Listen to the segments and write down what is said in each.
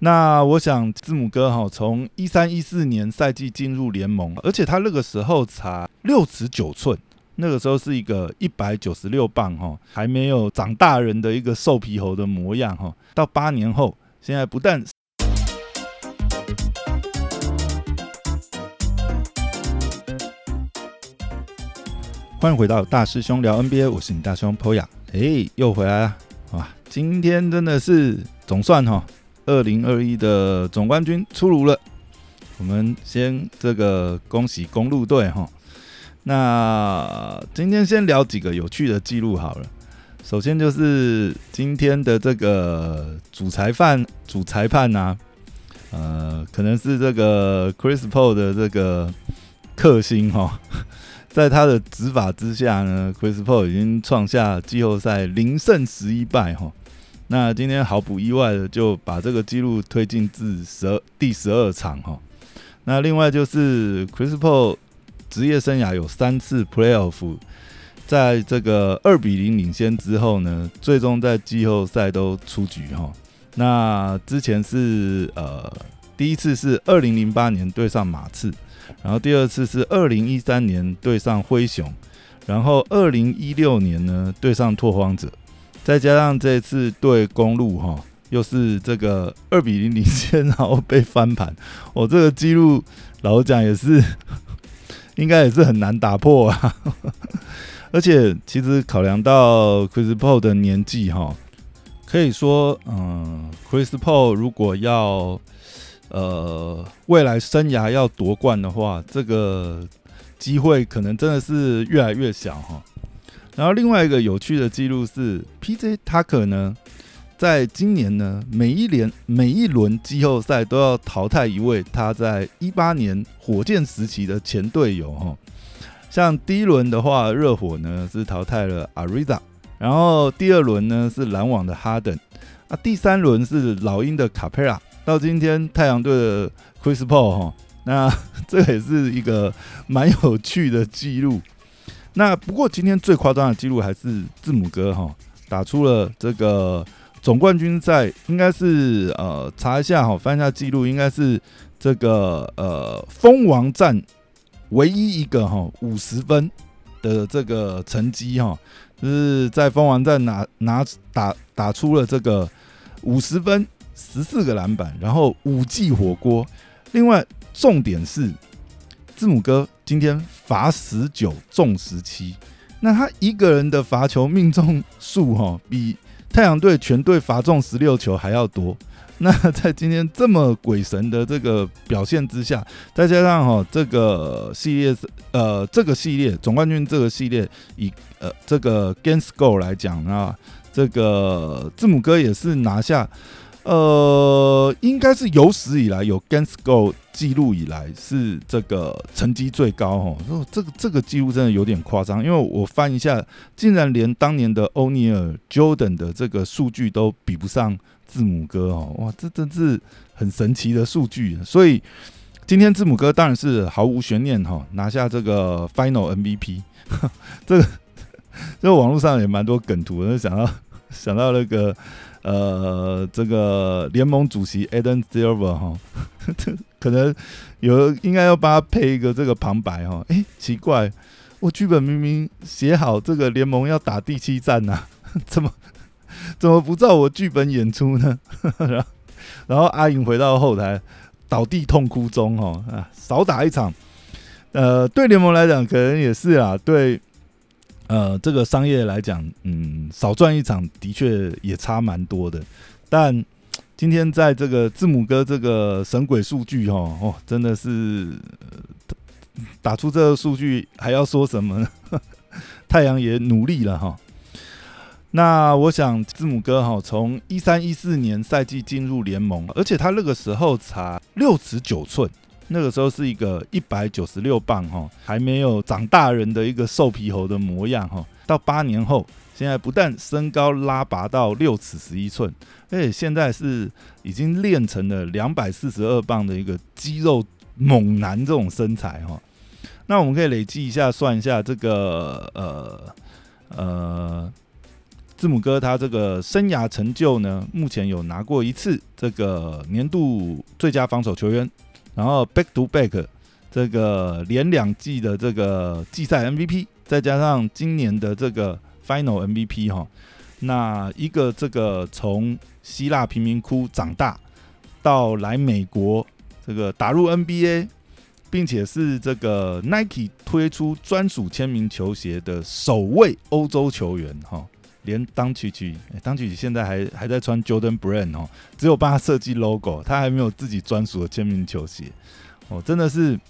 那我想字母哥哈，从一三一四年赛季进入联盟，而且他那个时候才六尺九寸，那个时候是一个一百九十六磅哈，还没有长大人的一个瘦皮猴的模样哈。到八年后，现在不但欢迎回到大师兄聊 NBA，我是你大兄 Poya，哎，又回来了哇！今天真的是总算哈。二零二一的总冠军出炉了，我们先这个恭喜公路队哈。那今天先聊几个有趣的记录好了。首先就是今天的这个主裁判，主裁判呐，呃，可能是这个 Chris Paul 的这个克星哈，在他的执法之下呢，Chris Paul 已经创下季后赛零胜十一败哈。那今天毫不意外的就把这个记录推进至十二第十二场哈。那另外就是 Chris Paul 职业生涯有三次 Playoff，在这个二比零领先之后呢，最终在季后赛都出局哈。那之前是呃第一次是二零零八年对上马刺，然后第二次是二零一三年对上灰熊，然后二零一六年呢对上拓荒者。再加上这次对公路哈，又是这个二比零领先，然后被翻盘，我这个记录老讲也是，应该也是很难打破啊。而且其实考量到 Chris Paul 的年纪哈，可以说，嗯，Chris Paul 如果要呃未来生涯要夺冠的话，这个机会可能真的是越来越小哈。然后另外一个有趣的记录是，P.J. Tucker 呢，在今年呢，每一年每一轮季后赛都要淘汰一位他在一八年火箭时期的前队友哈。像第一轮的话，热火呢是淘汰了 Ariza，然后第二轮呢是篮网的 Harden，啊，第三轮是老鹰的 Capela，到今天太阳队的 Chris Paul 哈，那 这也是一个蛮有趣的记录。那不过今天最夸张的记录还是字母哥哈打出了这个总冠军赛，应该是呃查一下哈翻一下记录，应该是这个呃蜂王战唯一一个哈五十分的这个成绩哈，就是在蜂王战拿拿打打出了这个五十分十四个篮板，然后五记火锅。另外重点是字母哥。今天罚十九中十七，那他一个人的罚球命中数哈，比太阳队全队罚中十六球还要多。那在今天这么鬼神的这个表现之下，再加上哈这个系列呃这个系列总冠军这个系列以呃这个 Game Score 来讲啊，这个字母哥也是拿下。呃，应该是有史以来有 Gansgo 记录以来是这个成绩最高哦。这个这个记录真的有点夸张，因为我翻一下，竟然连当年的欧尼尔 Jordan 的这个数据都比不上字母哥哦。哇，这真是很神奇的数据。所以今天字母哥当然是毫无悬念哈，拿下这个 Final MVP。这个这个网络上也蛮多梗图，的，想到想到那个。呃，这个联盟主席 Adam Silver 哈，可能有应该要帮他配一个这个旁白哈。哎，奇怪，我剧本明明写好这个联盟要打第七战呐，怎么怎么不照我剧本演出呢？然后然后阿颖回到后台倒地痛哭中哦啊，少打一场，呃，对联盟来讲可能也是啊，对。呃，这个商业来讲，嗯，少赚一场的确也差蛮多的。但今天在这个字母哥这个神鬼数据哈，哦，真的是打出这个数据，还要说什么呢？太阳也努力了哈。那我想字母哥哈，从一三一四年赛季进入联盟，而且他那个时候才六尺九寸。那个时候是一个一百九十六磅哈，还没有长大人的一个瘦皮猴的模样哈。到八年后，现在不但身高拉拔到六尺十一寸，而且现在是已经练成了两百四十二磅的一个肌肉猛男这种身材哈。那我们可以累计一下算一下这个呃呃字母哥他这个生涯成就呢，目前有拿过一次这个年度最佳防守球员，然后 back to back 这个连两季的这个季赛 MVP，再加上今年的这个 final MVP 哈，那一个这个从希腊贫民窟长大到来美国这个打入 NBA，并且是这个 Nike 推出专属签名球鞋的首位欧洲球员哈。连当曲曲，当曲曲现在还还在穿 Jordan Brand 哦，只有帮他设计 logo，他还没有自己专属的签名球鞋哦，真的是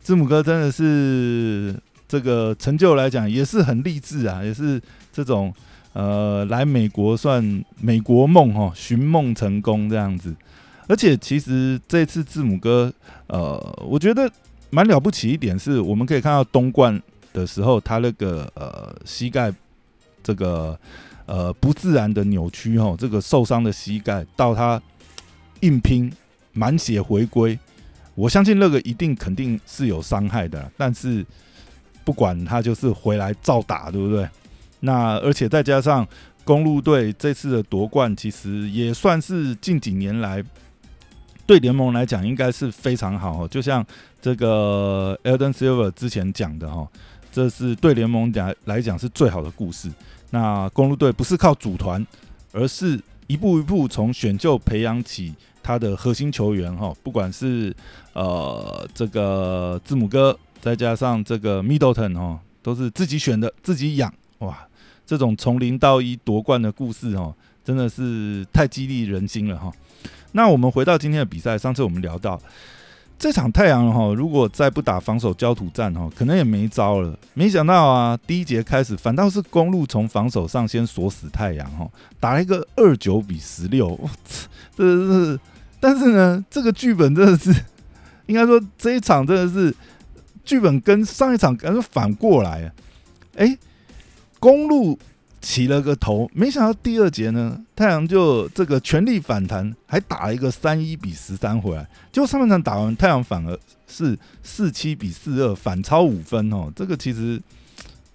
字母哥真的是这个成就来讲也是很励志啊，也是这种呃来美国算美国梦哈，寻梦成功这样子，而且其实这次字母哥呃，我觉得蛮了不起一点是，我们可以看到东冠的时候他那个呃膝盖。这个呃不自然的扭曲哦，这个受伤的膝盖到他硬拼满血回归，我相信那个一定肯定是有伤害的，但是不管他就是回来照打，对不对？那而且再加上公路队这次的夺冠，其实也算是近几年来对联盟来讲应该是非常好，就像这个 Elden Silver 之前讲的哈。这是对联盟讲来讲是最好的故事。那公路队不是靠组团，而是一步一步从选秀培养起他的核心球员哈，不管是呃这个字母哥，再加上这个 Middleton 哈，都是自己选的，自己养哇。这种从零到一夺冠的故事哈，真的是太激励人心了哈。那我们回到今天的比赛，上次我们聊到。这场太阳哈，如果再不打防守焦土战哈，可能也没招了。没想到啊，第一节开始反倒是公路从防守上先锁死太阳哈，打了一个二九比十六，我操，这是，但是呢，这个剧本真的是，应该说这一场真的是剧本跟上一场感觉反过来，哎，公路。起了个头，没想到第二节呢，太阳就这个全力反弹，还打了一个三一比十三回来。结果上半场打完，太阳反而是四七比四二反超五分哦。这个其实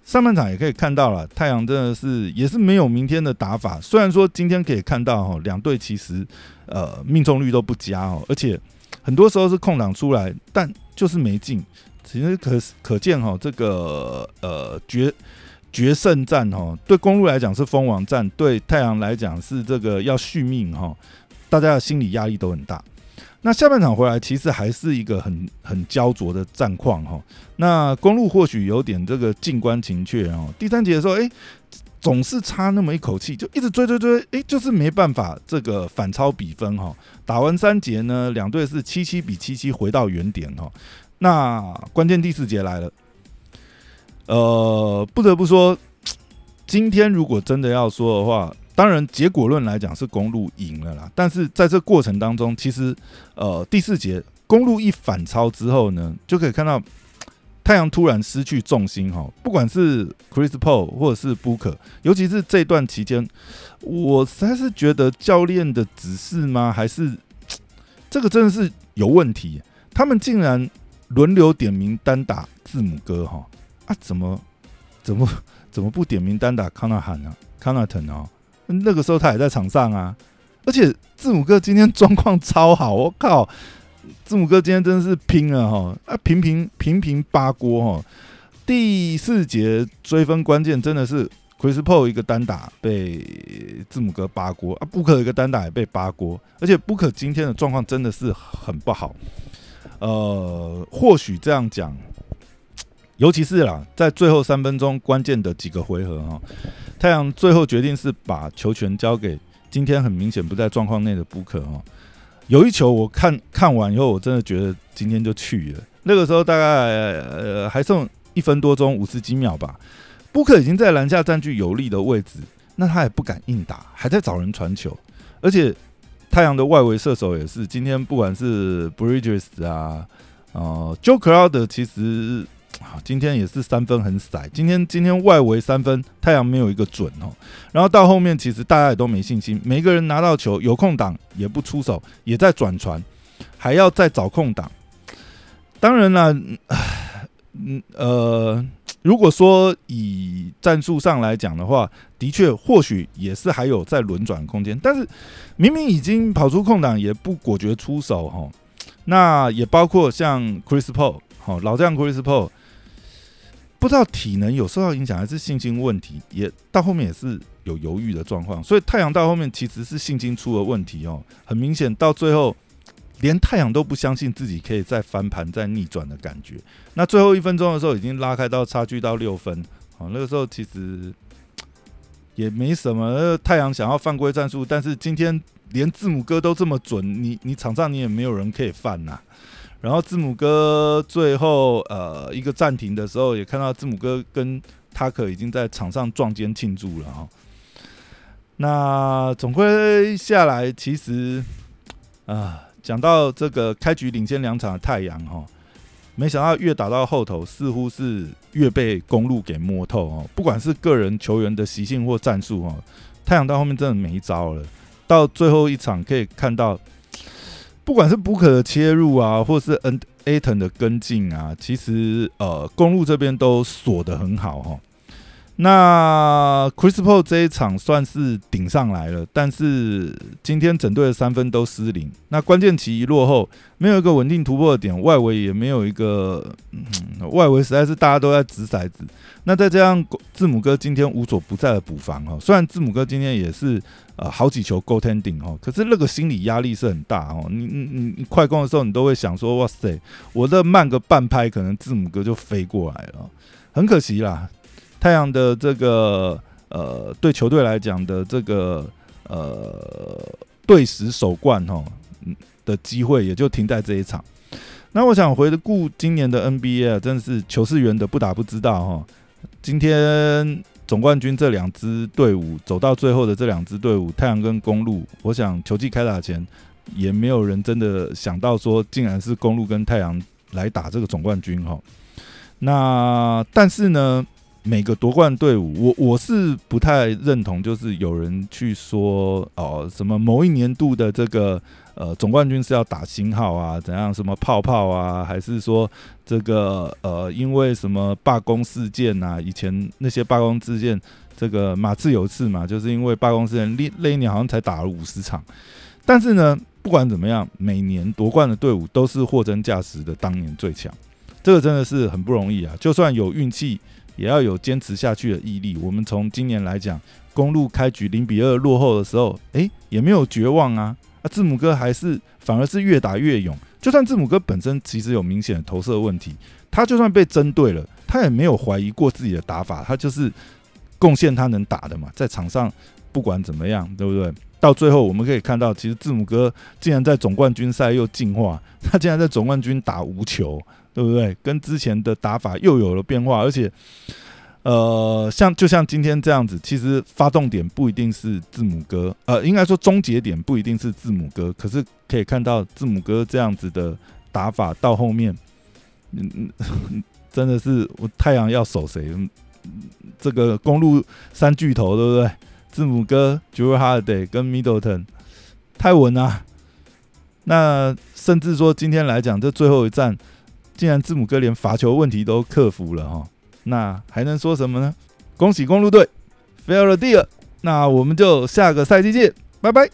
上半场也可以看到了，太阳真的是也是没有明天的打法。虽然说今天可以看到哈，两队其实呃命中率都不佳哦，而且很多时候是空档出来，但就是没进。其实可可见哈，这个呃绝。决胜战哈，对公路来讲是封王战，对太阳来讲是这个要续命哈，大家的心理压力都很大。那下半场回来，其实还是一个很很焦灼的战况哈。那公路或许有点这个静观情却哦。第三节的时候，哎，总是差那么一口气，就一直追追追，哎，就是没办法这个反超比分哈。打完三节呢，两队是七七比七七回到原点哈。那关键第四节来了。呃，不得不说，今天如果真的要说的话，当然结果论来讲是公路赢了啦。但是在这过程当中，其实呃第四节公路一反超之后呢，就可以看到 太阳突然失去重心哈。不管是 Chris Paul 或者是 Booker，尤其是这段期间，我实在是觉得教练的指示吗？还是 这个真的是有问题？他们竟然轮流点名单打字母哥哈。啊，怎么，怎么，怎么不点名单打康纳汉呢？康纳腾哦，那个时候他也在场上啊。而且字母哥今天状况超好，我靠，字母哥今天真的是拼了哈！啊，平平平平八锅哈。第四节追分关键真的是 Chris p o 一个单打被字母哥八锅啊，布克一个单打也被八锅，而且布克今天的状况真的是很不好。呃，或许这样讲。尤其是啦，在最后三分钟关键的几个回合哈，太阳最后决定是把球权交给今天很明显不在状况内的布克哈。有一球我看看完以后，我真的觉得今天就去了。那个时候大概呃还剩一分多钟五十几秒吧，布克已经在篮下占据有利的位置，那他也不敢硬打，还在找人传球。而且太阳的外围射手也是今天不管是 Bridges 啊，呃，Joe Crowder 其实。好，今天也是三分很窄。今天今天外围三分，太阳没有一个准哦。然后到后面，其实大家也都没信心，每个人拿到球有空档也不出手，也在转传，还要再找空档。当然了，嗯呃，如果说以战术上来讲的话，的确或许也是还有在轮转空间，但是明明已经跑出空档，也不果决出手哈。那也包括像 Chris Paul，好老将 Chris Paul，不知道体能有受到影响还是信心问题，也到后面也是有犹豫的状况。所以太阳到后面其实是信心出了问题哦，很明显到最后。连太阳都不相信自己可以再翻盘、再逆转的感觉。那最后一分钟的时候，已经拉开到差距到六分。好，那个时候其实也没什么。太阳想要犯规战术，但是今天连字母哥都这么准，你你场上你也没有人可以犯呐。然后字母哥最后呃一个暂停的时候，也看到字母哥跟塔克已经在场上撞肩庆祝了哈。那总归下来，其实啊。讲到这个开局领先两场的太阳哈，没想到越打到后头，似乎是越被公路给摸透哦。不管是个人球员的习性或战术哦，太阳到后面真的没招了。到最后一场可以看到，不管是补可的切入啊，或是 N A 腾的跟进啊，其实呃公路这边都锁得很好哈。那 Chris Paul 这一场算是顶上来了，但是今天整队的三分都失灵。那关键期一落后，没有一个稳定突破的点，外围也没有一个，嗯，外围实在是大家都在掷骰子。那再加上字母哥今天无所不在的补防哦，虽然字母哥今天也是呃好几球 Go Tending 哦，可是那个心理压力是很大哦。你你你你快攻的时候，你都会想说，哇塞，我这慢个半拍，可能字母哥就飞过来了，很可惜啦。太阳的这个呃，对球队来讲的这个呃对时首冠哈的机会，也就停在这一场。那我想回顾今年的 NBA，真的是球是圆的，不打不知道哈。今天总冠军这两支队伍走到最后的这两支队伍，太阳跟公路，我想球季开打前也没有人真的想到说，竟然是公路跟太阳来打这个总冠军哈。那但是呢？每个夺冠队伍，我我是不太认同，就是有人去说哦，什么某一年度的这个呃总冠军是要打星号啊，怎样什么泡泡啊，还是说这个呃因为什么罢工事件啊？以前那些罢工事件，这个马刺有一次嘛，就是因为罢工事件，那那一年好像才打了五十场。但是呢，不管怎么样，每年夺冠的队伍都是货真价实的当年最强，这个真的是很不容易啊！就算有运气。也要有坚持下去的毅力。我们从今年来讲，公路开局零比二落后的时候，诶，也没有绝望啊。啊，字母哥还是反而是越打越勇。就算字母哥本身其实有明显的投射问题，他就算被针对了，他也没有怀疑过自己的打法，他就是贡献他能打的嘛。在场上不管怎么样，对不对？到最后我们可以看到，其实字母哥竟然在总冠军赛又进化，他竟然在总冠军打无球。对不对？跟之前的打法又有了变化，而且，呃，像就像今天这样子，其实发动点不一定是字母哥，呃，应该说终结点不一定是字母哥，可是可以看到字母哥这样子的打法到后面，嗯嗯，真的是我太阳要守谁？这个公路三巨头，对不对？字母哥、Jrue Holiday 跟 Middleton 太稳啊！那甚至说今天来讲，这最后一战。既然字母哥连罚球问题都克服了哈，那还能说什么呢？恭喜公路队，fair deal。那我们就下个赛季见，拜拜。